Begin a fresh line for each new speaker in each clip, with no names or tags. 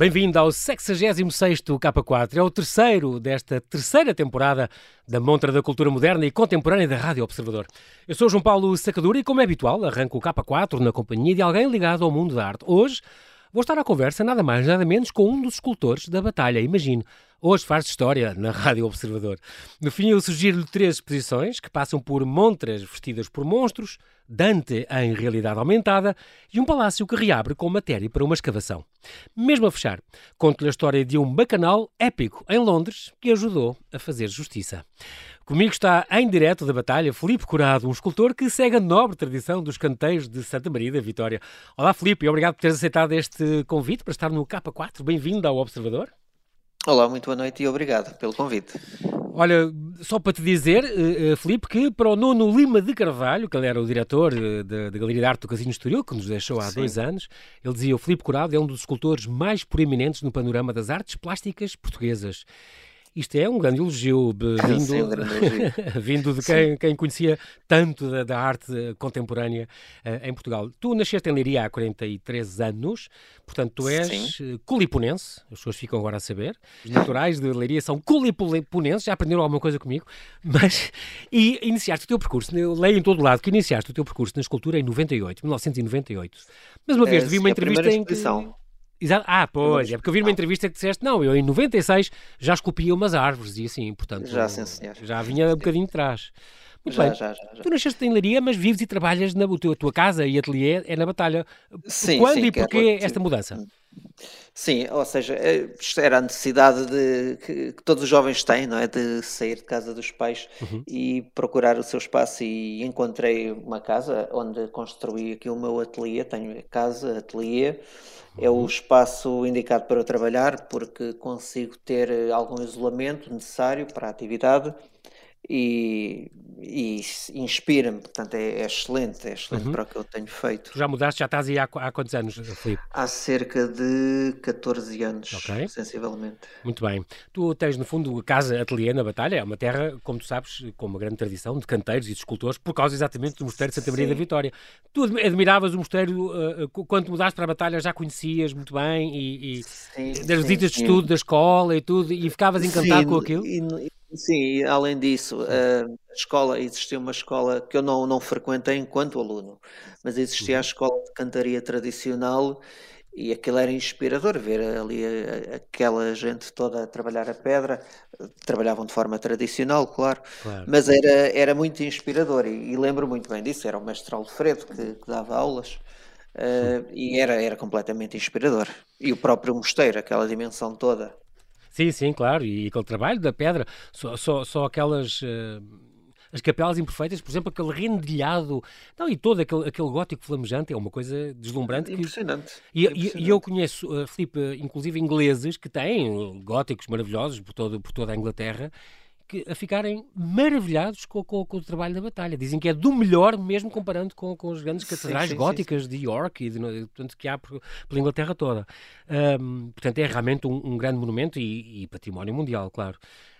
Bem-vindo ao 66º K4. É o terceiro desta terceira temporada da Montra da Cultura Moderna e Contemporânea da Rádio Observador. Eu sou João Paulo Sacadura e, como é habitual, arranco o K4 na companhia de alguém ligado ao mundo da arte. Hoje vou estar à conversa nada mais nada menos com um dos escultores da batalha, imagino. Hoje faz história na Rádio Observador. No fim, eu sugiro-lhe três exposições que passam por montras vestidas por monstros, Dante em realidade aumentada e um palácio que reabre com matéria para uma escavação. Mesmo a fechar, conto-lhe a história de um bacanal épico em Londres que ajudou a fazer justiça. Comigo está em direto da batalha Felipe Curado, um escultor que segue a nobre tradição dos canteiros de Santa Maria da Vitória. Olá Felipe, obrigado por teres aceitado este convite para estar no K4. Bem-vindo ao Observador.
Olá, muito boa noite e obrigado pelo convite.
Olha, só para te dizer, uh, Filipe, que para o Nuno Lima de Carvalho, que ele era o diretor da, da, Galeria de Arte do Casino Estoril, que nos deixou há Sim. dois anos, ele dizia o Filipe Curado é um dos escultores mais proeminentes no panorama das artes plásticas portuguesas. Isto é um grande elogio, vindo, Sim, um grande elogio. vindo de quem, quem, conhecia tanto da, da arte contemporânea uh, em Portugal. Tu nasceste em Leiria há 43 anos, portanto tu és Sim. Eh, culiponense, as pessoas ficam agora a saber. Os naturais de Leiria são culiponenses, já aprenderam alguma coisa comigo, mas... E iniciaste o teu percurso, eu leio em todo lado que iniciaste o teu percurso na escultura em 98, 1998. Mas uma vez é, vi uma entrevista em que... Exato. Ah, pois, é porque eu vi numa entrevista que disseste, não, eu em 96 já esculpia umas árvores e assim, portanto.
Já, sim, senhor.
Já vinha um bocadinho de trás. Muito já, bem. Já, já. Tu nasceste em Leiria, mas vives e trabalhas na tua, tua casa e ateliê é na Batalha. Sim, Quando sim, e porquê é, esta mudança?
Sim, ou seja, é, era a necessidade de, que, que, todos os jovens têm, não é? De sair de casa dos pais uhum. e procurar o seu espaço. E encontrei uma casa onde construí aqui o meu ateliê. Tenho casa, ateliê é o espaço indicado para eu trabalhar porque consigo ter eh, algum isolamento necessário para a atividade e, e inspira-me, portanto é, é, excelente, é excelente uhum. para o que eu tenho feito.
Tu já mudaste, já estás aí há, há quantos anos, Filipe?
Há cerca de 14 anos, okay. sensivelmente.
Muito bem. Tu tens, no fundo, casa ateliê na Batalha, é uma terra, como tu sabes, com uma grande tradição de canteiros e de escultores, por causa exatamente do Mosteiro de Santa Maria Sim. da Vitória. Tu admiravas o Mosteiro, uh, quando mudaste para a Batalha, já conhecias muito bem e, e sim, das visitas de estudo da escola e tudo, e ficavas encantado com aquilo?
E, Sim, além disso, eh, a escola, existia uma escola que eu não, não frequentei enquanto aluno, mas existia a uhum. escola de cantaria tradicional e aquilo era inspirador ver ali aquela gente toda a trabalhar a pedra, trabalhavam de forma tradicional, claro, claro. mas era, era muito inspirador e, e, lembro muito bem disso, era o mestre Alfredo que, que dava aulas uh, e era, era completamente inspirador. E o próprio mosteiro, aquela dimensão toda.
Sim, sim, claro. E aquele trabalho da pedra, só, só, só aquelas. Uh, as capelas imperfeitas, por exemplo, aquele rendilhado, não, e todo aquele, aquele gótico flamejante, é uma coisa deslumbrante.
Impressionante.
Que, e, impressionante. E, eu conheço, uh, Filipe, inclusive ingleses que têm góticos maravilhosos por, todo, por toda a Inglaterra que, a ficarem maravilhados com, com, com, o trabalho da batalha. Dizem que é do melhor, mesmo comparando com, com as grandes catedrais sim, sim, góticas sim, de York e de, portanto, que há por, pela Inglaterra toda. Um, portanto, é realmente um, um grande monumento e, e, património mundial, claro.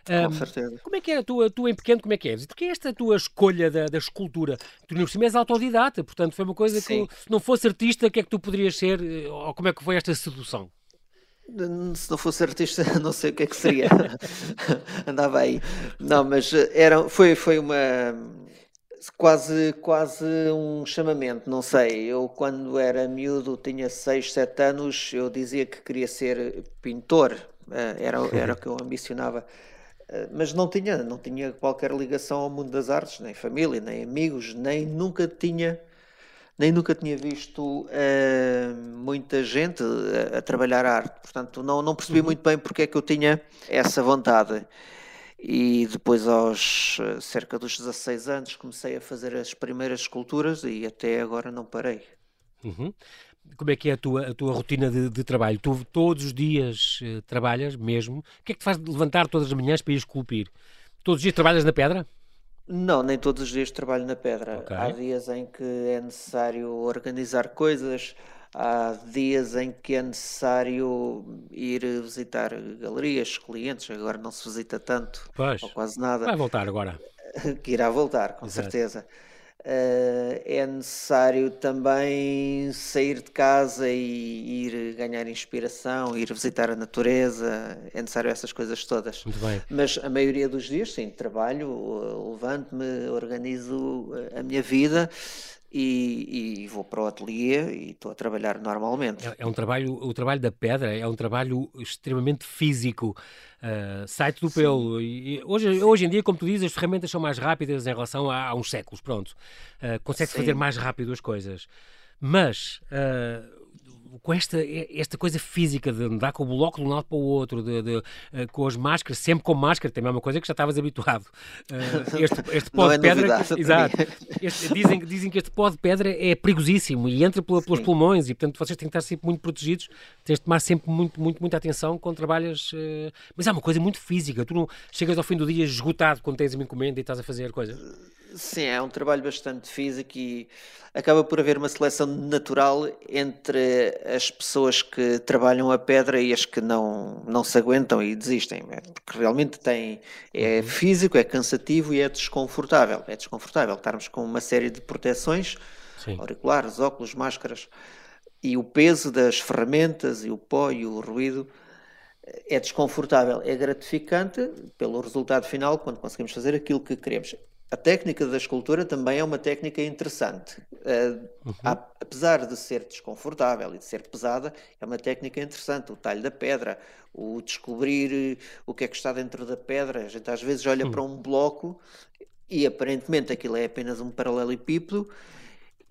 Um, com certeza.
Como é que é a tua, tu em pequeno, como é que és? Porque é esta tua escolha da, da escultura? Tu, no cima, és autodidata, portanto, foi uma coisa que, se não fosse artista, o que é que tu poderias ser? Ou como é que foi esta sedução?
Se não fosse artista, não sei o que é que seria. Andava aí. Não, mas eh, era, foi, foi uma quase, quase um chamamento, não sei. Eu, quando era miúdo, tinha 6, 7 anos, eu dizia que queria ser pintor, eh, era, era o que eu ambicionava. Eh, mas não tinha, não tinha qualquer ligação ao mundo das artes, nem família, nem amigos, nem nunca tinha nem nunca tinha visto uh, muita gente a, a, trabalhar arte, portanto não, não percebi uhum. muito bem porque é que eu tinha essa vontade. E depois, aos uh, cerca dos 16 anos, comecei a fazer as primeiras esculturas e até agora não parei.
Uhum. Como é que é a tua, a tua rotina de, de trabalho? Tu todos os dias uh, trabalhas mesmo? O que é que te faz levantar todas as manhãs para ir esculpir? Todos os dias trabalhas na pedra?
Não, nem todos os dias trabalho na pedra. Okay. Há dias em que é necessário organizar coisas, há dias em que é necessário ir visitar galerias, clientes, agora não se visita tanto,
pois.
ou quase nada.
Vai voltar agora.
que irá voltar, com Exato. certeza. Uh, é necessário também sair de casa e ir ganhar inspiração, ir visitar a natureza, é necessário essas coisas todas.
Muito bem.
Mas a maioria dos dias, sim, trabalho, levanto-me, organizo a minha vida e, e, vou para o ateliê e estou a trabalhar normalmente.
É, é, um trabalho, o trabalho da pedra é um trabalho extremamente físico, uh, sai-te do pelo. E, hoje, hoje em dia, como tu dizes, as ferramentas são mais rápidas em relação a, a uns séculos, pronto. Uh, Consegue-se fazer mais rápido as coisas. Mas uh, com esta, esta coisa física de andar com o bloco de um lado para o outro, de, de, uh, com as máscaras, sempre com máscara, também é uma coisa que já estavas habituado. Uh, este, este pó
de
é pedra. exato. Este, dizem, dizem que este pó de pedra é perigosíssimo e entra pela, pelos pulmões e, portanto, vocês têm que estar sempre muito protegidos, tens de tomar sempre muito, muito, muita atenção quando trabalhas. Uh, mas é uma coisa muito física. Tu não chegas ao fim do dia esgotado quando tens uma encomenda e estás a fazer coisa.
Sim, é um trabalho bastante físico e acaba por haver uma seleção natural entre as pessoas que trabalham a pedra e as que não, não se aguentam e desistem, é, porque realmente tem, é uhum. físico, é cansativo e é desconfortável. É desconfortável estarmos com uma série de proteções, Sim. auriculares, óculos, máscaras, e o peso das ferramentas e o pó e o ruído é desconfortável, é gratificante pelo resultado final quando conseguimos fazer aquilo que queremos. A técnica da escultura também é uma técnica interessante. Uh, uhum. apesar de ser desconfortável e de ser pesada, é uma técnica interessante. O talho da pedra, o descobrir eh, o que é que está dentro da pedra. A gente às vezes olha uhum. para um bloco e aparentemente aquilo é apenas um paralelepípedo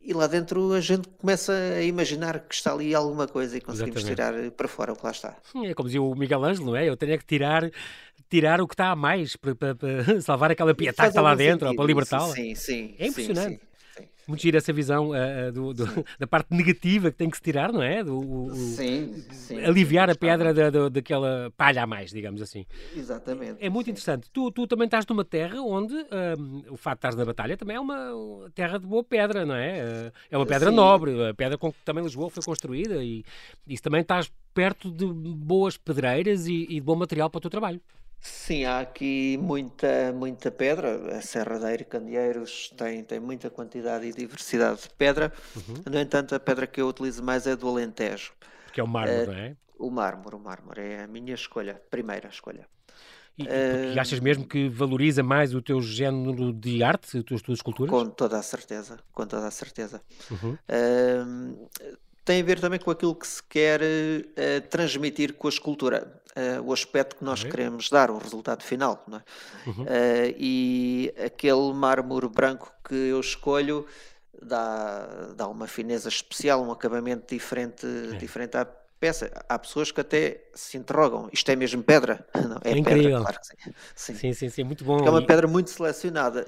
e lá dentro a gente começa a imaginar que está ali alguma coisa e conseguimos Exatamente. tirar para fora o que lá está.
É como dizia o Miguel Ângelo, não é? Eu tenho que tirar tirar o que está a mais para, para, para salvar aquela pietá que está lá dentro, ou para libertá-la.
Sim, sim.
É impressionante. Sim, sim muito gira essa visão uh, do, do, da parte negativa que tem que se tirar, não é? Do, o,
sim, sim,
aliviar sim, a pedra da, da, daquela palha a mais, digamos assim.
Exatamente.
É muito interessante. Tu, tu também estás numa terra onde o fato de estás na batalha também é uma terra de boa pedra, não é? Uh, é uma pedra nobre, a pedra com que também Lisboa foi construída e isso também estás perto de boas pedreiras e, e de bom material para o teu trabalho.
Sim, há aqui muita, muita pedra. A Serra de Candeeiros tem, tem muita quantidade e diversidade de pedra. Uhum. No entanto, a pedra que eu utilizo mais é do Alentejo.
Que é o mármore, uh, não é?
O mármore, o mármore. É a minha escolha, primeira escolha.
E, uh, achas mesmo que valoriza mais o teu género de arte, as tuas, tuas esculturas?
Com toda a certeza, com toda a certeza. Uhum. Uh, tem a ver também com aquilo que se quer uh, transmitir com a escultura, uh, o aspecto que nós uhum. queremos dar, o resultado final. É? Uhum. Uh, e aquele mármore branco que eu escolho dá, dá uma fineza especial, um acabamento diferente, é. diferente à peça. Há pessoas que até se interrogam: isto é mesmo pedra?
Não, é, é incrível. Pedra, claro sim. Sim. sim. sim, muito bom.
é uma pedra muito selecionada.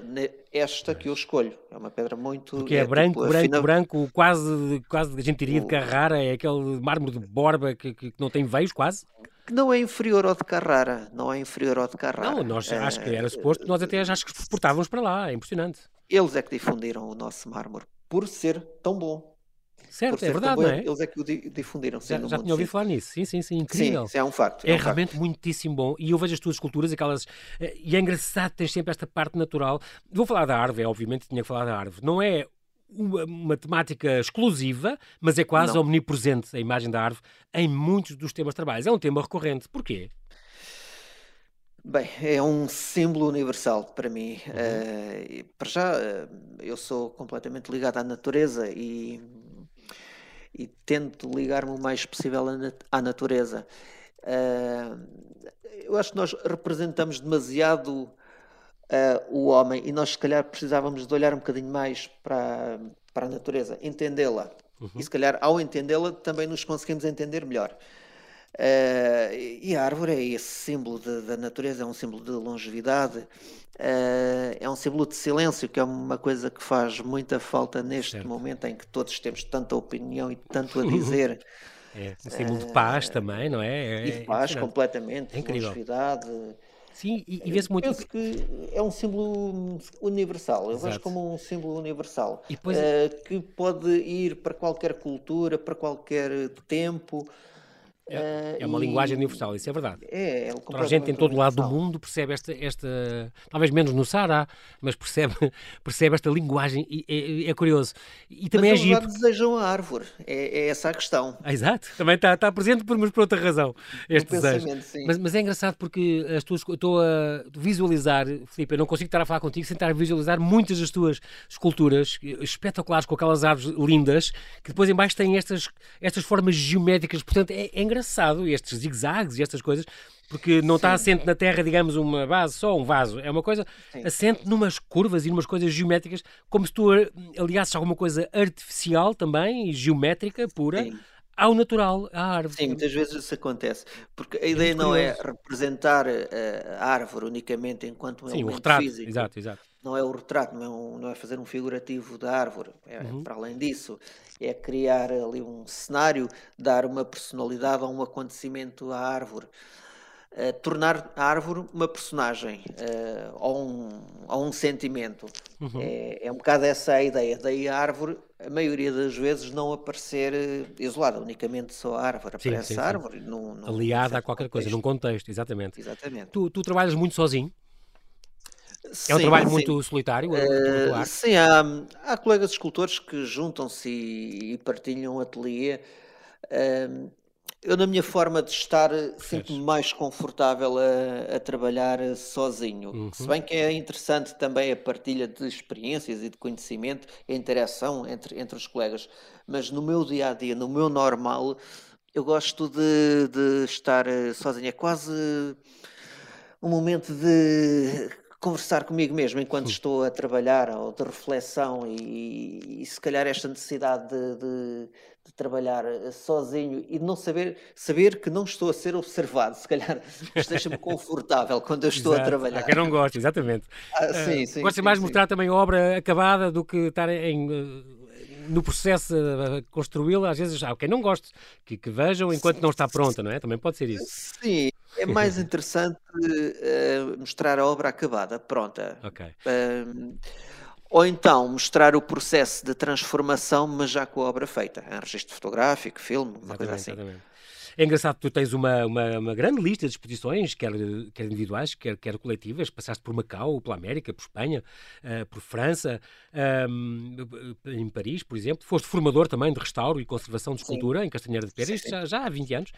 Esta que eu escolho é uma pedra muito.
Porque é, é branco, tipo, branco, fina... branco, quase, quase a gente diria de Carrara, é aquele mármore de Borba que, que não tem veios quase
que não é inferior ao de Carrara, não é inferior ao de Carrara.
Não, nós é, acho que era suposto, nós até acho que exportávamos para lá, é impressionante.
Eles é que difundiram o nosso mármore por ser tão bom.
Certo, é verdade, não é?
Eles é que o difundiram.
Já, já tinha ouvido falar nisso. Sim, sim, sim, incrível.
Sim, é um facto.
É,
é um
realmente
facto.
muitíssimo bom. E eu vejo as tuas esculturas, aquelas. Eh, e é engraçado, tens sempre esta parte natural. Vou falar da árvore, obviamente tinha que falar da árvore. Não é uma, uma, temática exclusiva, mas é quase não. omnipresente a imagem da árvore em muitos dos temas de trabalhos. É um tema recorrente. Porquê?
Bem, é um símbolo universal para mim. Uhum. Uh, para já, uh, eu sou completamente ligado à natureza e e tento ligar-me o mais possível à natureza. Uh, eu acho que nós representamos demasiado uh, o homem e nós, se calhar, precisávamos de olhar um bocadinho mais para, para a natureza, entendê-la. Uhum. E, se calhar, ao entendê-la, também nos conseguimos entender melhor. Uh, e a árvore é esse símbolo da natureza, é um símbolo de longevidade, Uh, é um símbolo de silêncio, que é uma coisa que faz muita falta neste certo. momento em que todos temos tanta opinião e tanto a dizer.
é um símbolo uh, de paz também, não é?
é e de paz, completamente, é incrível. longevidade.
Sim, e, e vê-se muito.
Penso que é um símbolo universal, eu Exato. vejo como um símbolo universal depois... uh, que pode ir para qualquer cultura, para qualquer tempo.
É, é uma e... linguagem universal, isso é verdade.
É,
é Toda a gente em todo lado do mundo percebe esta, esta, talvez menos no Sara, mas percebe, percebe esta linguagem e é, é curioso. E também
mas
é giro.
Porque... desejam a árvore, é, é, essa a questão.
Ah, exato, também está, está presente, por, mas por outra razão, este desejo. Mas, mas, é engraçado porque as tuas, estou a visualizar, Filipe, eu não consigo estar a falar contigo sem estar a visualizar muitas das tuas esculturas espetaculares com aquelas árvores lindas que depois em baixo têm estas, estas formas geométricas, portanto é, é engraçado estes zigue-zagues e estas coisas, porque não Sim. está assente na Terra, digamos, uma base, só um vaso. É uma coisa Sim. assente numas curvas e numas coisas geométricas, como se tu aliasses alguma coisa artificial também, geométrica, pura. Sim ao natural, à árvore.
Sim, muitas vezes isso acontece, porque a é ideia não é representar eh, a árvore unicamente enquanto um Sim, elemento
retrato.
físico.
Exato, exato.
Não é o retrato, não é, um, não é fazer um figurativo da árvore. É, uhum. Para além disso, é criar ali um cenário, dar uma personalidade a um acontecimento à árvore. Uh, tornar a árvore uma personagem uh, ou, um, ou um sentimento. Uhum. É, é um bocado essa a ideia. Daí a árvore, a maioria das vezes, não aparecer uh, isolada, unicamente só a árvore. Aparece sim, sim, a árvore. Sim. Num,
num Aliada a qualquer contexto. coisa, num contexto, exatamente.
Exatamente.
Tu, tu trabalhas muito sozinho? Sim, é um trabalho sim. muito solitário? Uh,
sim, há, há colegas escultores que juntam-se e, e, partilham ateliê. Uh, eu, na minha forma de estar, sinto-me mais confortável a, a trabalhar sozinho. Uhum. Se bem que é interessante também a partilha de experiências e de conhecimento, a interação entre, entre os colegas. Mas no meu dia a dia, no meu normal, eu gosto de, de estar sozinho. É quase um momento de conversar comigo mesmo enquanto estou a trabalhar, ou de reflexão, e, e se calhar esta necessidade de, de, de, trabalhar sozinho e de não saber, saber que não estou a ser observado, se calhar esteja-me confortável quando eu estou
Exato.
a trabalhar.
Há quem não gosta, exatamente.
Ah, uh, sim, sim,
gosta
sim,
mais
de
mostrar também a obra acabada do que estar em no processo a construí-la, às vezes há quem não goste, que, que vejam enquanto não está pronta, não é? Também pode ser isso.
Sim, é mais interessante uh, mostrar a obra acabada, pronta.
Ok.
Uh, ou então mostrar o processo de transformação, mas já com a obra feita, em registro fotográfico, filme, uma exatamente, coisa assim. Exatamente.
É engraçado que tu tens uma, uma, uma, grande lista de exposições, quer, quer individuais, quer, quer coletivas. Passaste por Macau, pela América, por Espanha, uh, por França, um, em Paris, por exemplo. Foste formador também de restauro e conservação de escultura sim. em Castanheira de Pera, já, já há 20 anos.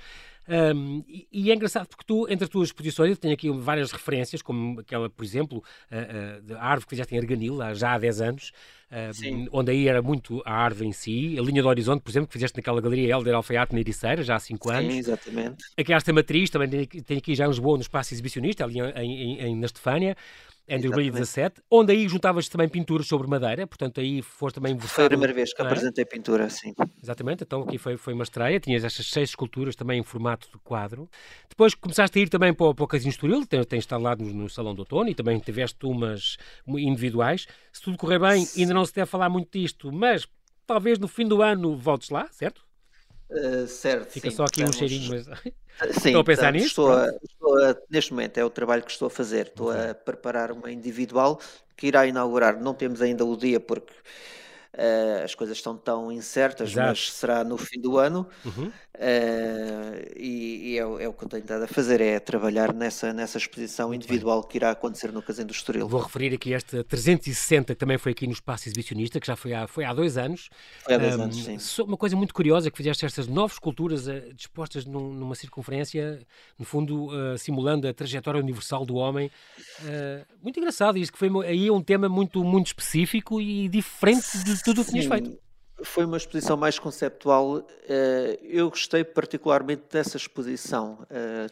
Um, e, e, é engraçado porque tu, entre as tuas exposições, eu tenho aqui várias referências, como aquela, por exemplo, a, árvore que fizeste em Arganil, já há 10 anos, uh, onde aí era muito a árvore em si, a linha do horizonte, por exemplo, que fizeste naquela galeria Helder Alfaiate na Ericeira, já há 5 anos.
Sim, exatamente.
Aqui a Arte Matriz, também tem, aqui já em Lisboa, no espaço exibicionista, ali em, em, em na Estefânia em 2017, onde aí juntavas também pinturas sobre madeira, portanto aí foste também
Foi a primeira vez que é? apresentei pintura, sim.
Exatamente, então aqui foi, foi uma estreia, tinhas estas seis esculturas também em formato de quadro. Depois começaste a ir também para, para o Casino Estoril, tens, tens estado lá no, no, Salão do Outono e também tiveste umas individuais. Se tudo correr bem, ainda não se deve falar muito disto, mas talvez no fim do ano voltes lá, certo?
Uh, certo,
Fica
sim,
só aqui um cheirinho, mas...
Sim,
estou a pensar nisso?
Estou a, estou a, neste momento é o trabalho que estou a fazer. Estou okay. a preparar uma individual que irá inaugurar. Não temos ainda o dia porque Uh, as coisas estão tão incertas, Exato. mas será no fim do ano. Uhum. Uh, e, e é, é, o que eu tenho estado a fazer, é trabalhar nessa, nessa exposição Muito individual bem. que irá acontecer no Casino do Estoril.
Vou referir aqui esta 360, que também foi aqui no Espaço Exibicionista, que já foi há, foi há dois anos.
Foi há dois um, anos, sim.
Uma coisa muito curiosa, que fizeste estas nove esculturas uh, dispostas num, numa circunferência, no fundo, simulando a trajetória universal do homem. muito engraçado isto, que foi aí um tema muito, muito específico e diferente de que tinhas feito.
Foi uma exposição mais conceptual. Eh, eu gostei particularmente dessa exposição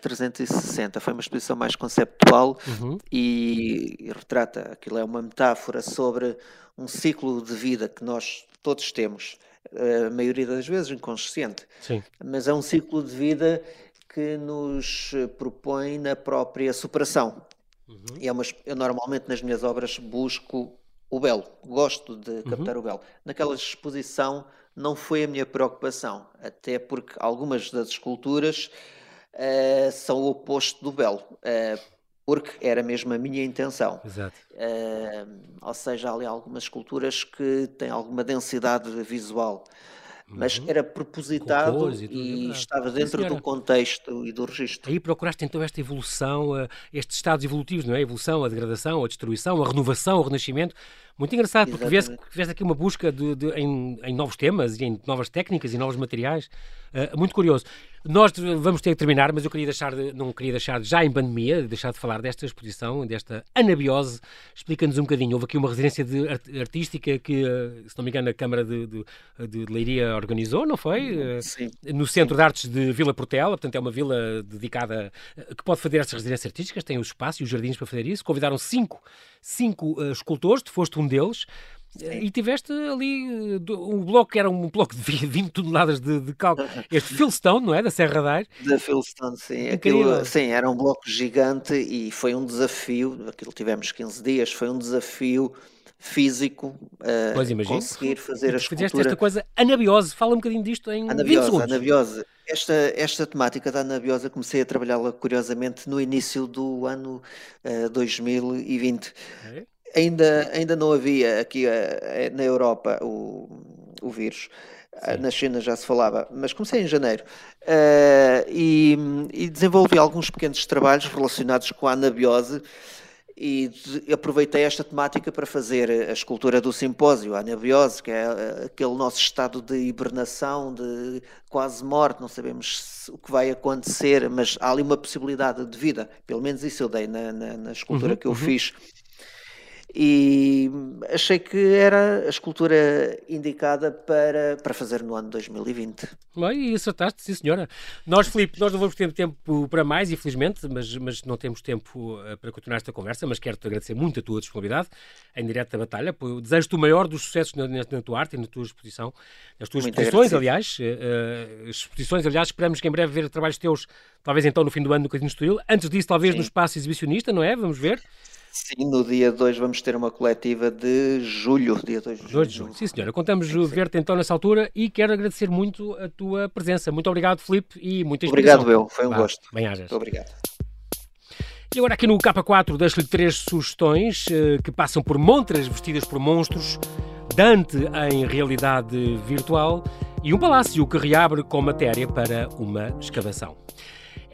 360. Eh, foi uma exposição mais conceptual uhum. e, e retrata aquilo é uma metáfora sobre um ciclo de vida que nós todos temos, eh, a maioria das vezes inconsciente,
Sim.
mas é um ciclo de vida que nos propõe na própria superação. Uhum. E é uma, eu normalmente nas minhas obras busco o belo, gosto de uhum. captar uhum. o belo. Naquela exposição não foi a minha preocupação, até porque algumas das esculturas uh, são o oposto do belo, uh, porque era mesmo a minha intenção.
Exato.
Uh, ou seja, há ali algumas esculturas que têm alguma densidade visual. mas uhum. era propositado e, tudo, e é estava dentro do contexto e do registro.
Aí procuraste então esta evolução, estes estados evolutivos, não é? A evolução, a degradação, a destruição, a renovação, o renascimento. Muito engraçado, porque tiveste, aqui uma busca de, de, em, em, novos temas e em novas técnicas e novos materiais. Uh, muito curioso. Nós vamos ter que terminar, mas eu queria deixar de, não queria deixar de, já em pandemia, deixar de falar desta exposição, desta anabiose. Explica-nos um bocadinho. Houve aqui uma residência de, artística que, uh, se não me engano, a Câmara de, de, de Leiria organizou, não foi?
Uh, Sim.
No Centro Sim. de Artes de Vila Portela, portanto é uma vila dedicada, que pode fazer estas residências artísticas, tem o espaço e os jardins para fazer isso. Convidaram cinco, cinco escultores, tu foste um deles. Sim. E tiveste ali um bloco que era um bloco de 20 toneladas de, de cálculo. Este Philstone, não é? Da Serra da
Da Philstone, sim. Aquilo, sim, era um bloco gigante e foi um desafio. Aquilo tivemos 15 dias, foi um desafio físico uh, conseguir fazer a escultura.
Fizeste esta coisa anabiose, fala um bocadinho disto em
anabiose,
20 segundos.
Anabiose. Esta, esta temática da anabiose comecei a trabalhá-la curiosamente no início do ano uh, 2020. É? Ainda, ainda não havia aqui uh, na Europa o, o vírus. Uh, na China já se falava, mas comecei em janeiro uh, e, e, desenvolvi alguns pequenos trabalhos relacionados com a anabiose e aproveitei esta temática para fazer a escultura do simpósio, a anabiose, que é aquele nosso estado de hibernação, de quase morte, não sabemos o que vai acontecer, mas há ali uma possibilidade de vida, pelo menos isso eu dei na, na, na escultura uhum, que eu uhum. fiz e achei que era a escultura indicada para, para fazer no ano 2020.
Bem, e acertaste, sim senhora. Nós, Filipe, nós não vamos ter tempo para mais, infelizmente, mas, mas não temos tempo eh, para continuar esta conversa, mas quero-te agradecer muito a tua disponibilidade em direto da batalha. Desejo-te o maior dos sucessos na, na, tua arte e na tua exposição, nas tuas muito exposições, aliás, uh, exposições, aliás, esperamos que em breve ver trabalhos teus, talvez então no fim do ano no Casino Estoril. Antes disso, talvez Sim. no espaço exibicionista, não é? Vamos ver.
Sim, no dia 2 vamos ter uma coletiva de julho, dia 2 de julho. 2 de julho.
Sim, senhora. Contamos ver-te então nessa altura e quero agradecer muito a tua presença. Muito obrigado, Filipe, e muita
Obrigado, eu. Foi um Vá, gosto.
Bem-ajas. Muito
obrigado.
E agora aqui no K4 deixo-lhe três sugestões uh, que passam por montras vestidas por monstros, Dante em realidade virtual e um palácio que reabre com matéria para uma escavação.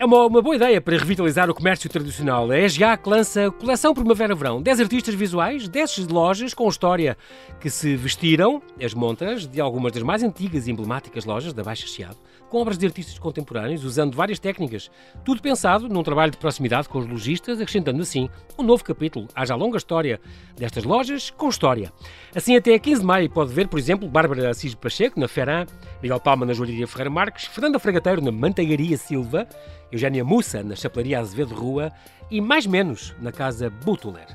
É uma, uma, boa ideia para revitalizar o comércio tradicional. A ESGAC lança Coleção Primavera-Verão. 10 artistas visuais, 10 lojas com história que se vestiram as montras de algumas das mais antigas e emblemáticas lojas da Baixa Chiado, com obras de artistas contemporâneos, usando várias técnicas. Tudo pensado num trabalho de proximidade com os lojistas, acrescentando assim um novo capítulo à já longa história destas lojas com história. Assim, até 15 de maio pode ver, por exemplo, Bárbara Assis Pacheco na Ferran, Miguel Palma na Joalheria Ferreira Marques, Fernanda Fragateiro na Manteigaria Silva, Eugénia Mussa, na Chapelaria Azevedo Rua e mais menos na Casa Butuler.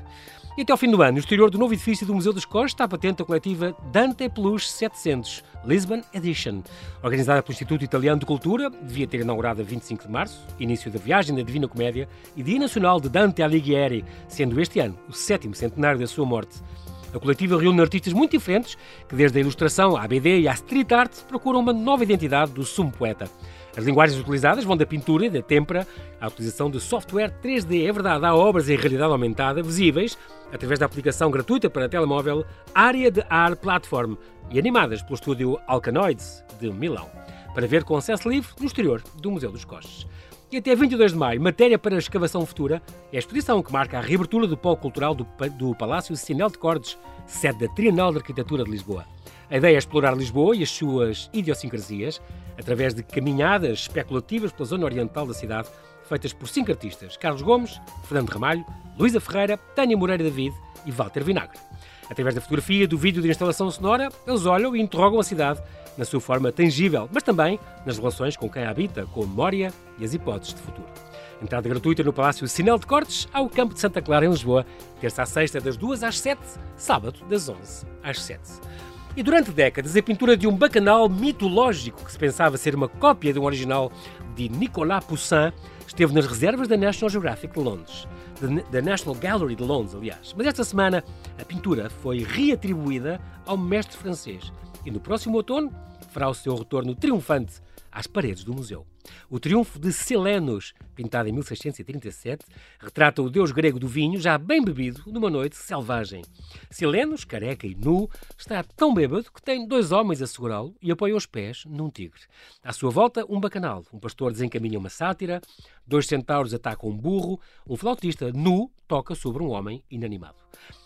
E até ao fim do ano, no exterior do novo edifício do Museu dos Cores está patente a coletiva Dante Plus 700, Lisbon Edition. Organizada pelo Instituto Italiano de Cultura, devia ter inaugurado a 25 de março, início da viagem da Divina Comédia e Dia Nacional de Dante Alighieri, sendo este ano o sétimo centenário da sua morte. A coletiva reúne artistas muito diferentes que, desde a ilustração à BD e à street art, procuram uma nova identidade do sumo poeta. As linguagens utilizadas vão da pintura e da têmpera à utilização de software 3D. É verdade, há obras em realidade aumentada visíveis através da aplicação gratuita para telemóvel Área de Ar Platform e animadas pelo estúdio Alcanoids de Milão, para ver com acesso livre no exterior do Museu dos Costes. E até 22 de maio, matéria para a escavação futura, é a exposição que marca a reabertura do polo cultural do, do Palácio Sinel de Cordes, sede da Trienal de Arquitetura de Lisboa. A ideia é explorar Lisboa e as suas idiosincrasias através de caminhadas especulativas pela zona oriental da cidade, feitas por cinco artistas: Carlos Gomes, Fernando Ramalho, Luísa Ferreira, Tânia Moreira David e Walter Vinagre. Através da fotografia, do vídeo de instalação sonora, eles olham e interrogam a cidade na sua forma tangível, mas também nas relações com quem a habita, com a memória e as hipóteses de futuro. Entrada gratuita no Palácio Sinel de Cortes, ao Campo de Santa Clara, em Lisboa, terça a sexta, das 2 às 7, sábado, das 11 às 7. E durante décadas, a pintura de um bacanal mitológico que se pensava ser uma cópia de um original de Nicolas Poussin esteve nas reservas da National Geographic de Londres, da National Gallery de Londres, aliás. Mas esta semana a pintura foi reatribuída ao mestre francês e no próximo outono fará o seu retorno triunfante às paredes do museu. O triunfo de Silenos, pintado em 1637, retrata o deus grego do vinho já bem bebido numa noite selvagem. Silenos, careca e nu, está tão bêbado que tem dois homens a segurá-lo e apoia os pés num tigre. À sua volta, um bacanal. Um pastor desencaminha uma sátira, dois centauros atacam um burro, um flautista nu toca sobre um homem inanimado.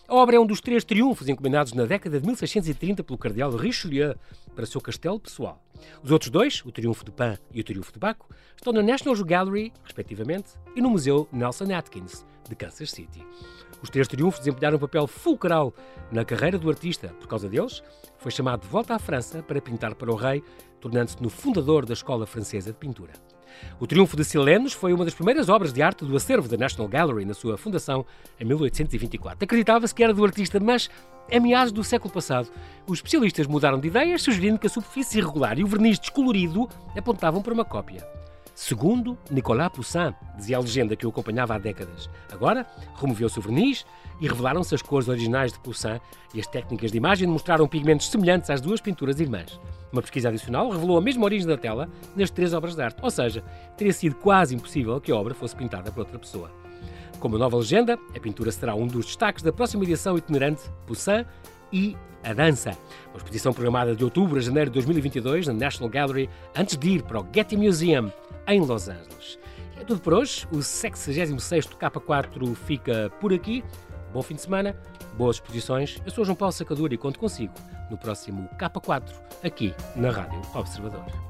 A obra é um dos três triunfos encomendados na década de 1630 pelo cardeal Richelieu para seu castelo pessoal. Os outros dois, o Triunfo de Pan e o Triunfo de Baco, estão na National Gallery, respectivamente, e no Museu Nelson Atkins, de Kansas City. Os três triunfos desempenharam um papel fulcral na carreira do artista. Por causa deles, foi chamado de volta à França para pintar para o rei, tornando-se no fundador da Escola Francesa de Pintura. O Triunfo de Silenos foi uma das primeiras obras de arte do acervo da National Gallery na sua fundação em 1824. Acreditava-se que era do artista, mas em meados do século passado, os especialistas mudaram de ideias, sugerindo que a superfície irregular e o verniz descolorido apontavam para uma cópia. Segundo Nicolas Poussin, dizia a legenda que o acompanhava há décadas. Agora, removeu-se o verniz e revelaram-se as cores originais de Poussin e as técnicas de imagem mostraram pigmentos semelhantes às duas pinturas irmãs. Uma pesquisa adicional revelou a mesma origem da tela nas três obras de arte, ou seja, teria sido quase impossível que a obra fosse pintada por outra pessoa. Como nova legenda, a pintura será um dos destaques da próxima edição itinerante Poussin e a dança. Uma exposição programada de outubro a janeiro de 2022 na National Gallery, antes de ir para o Getty Museum em Los Angeles. É tudo por hoje. O 66º K4 fica por aqui. Bom fim de semana, boas exposições. Eu sou João Paulo Sacadura e conto consigo no próximo K4, aqui na Rádio Observador.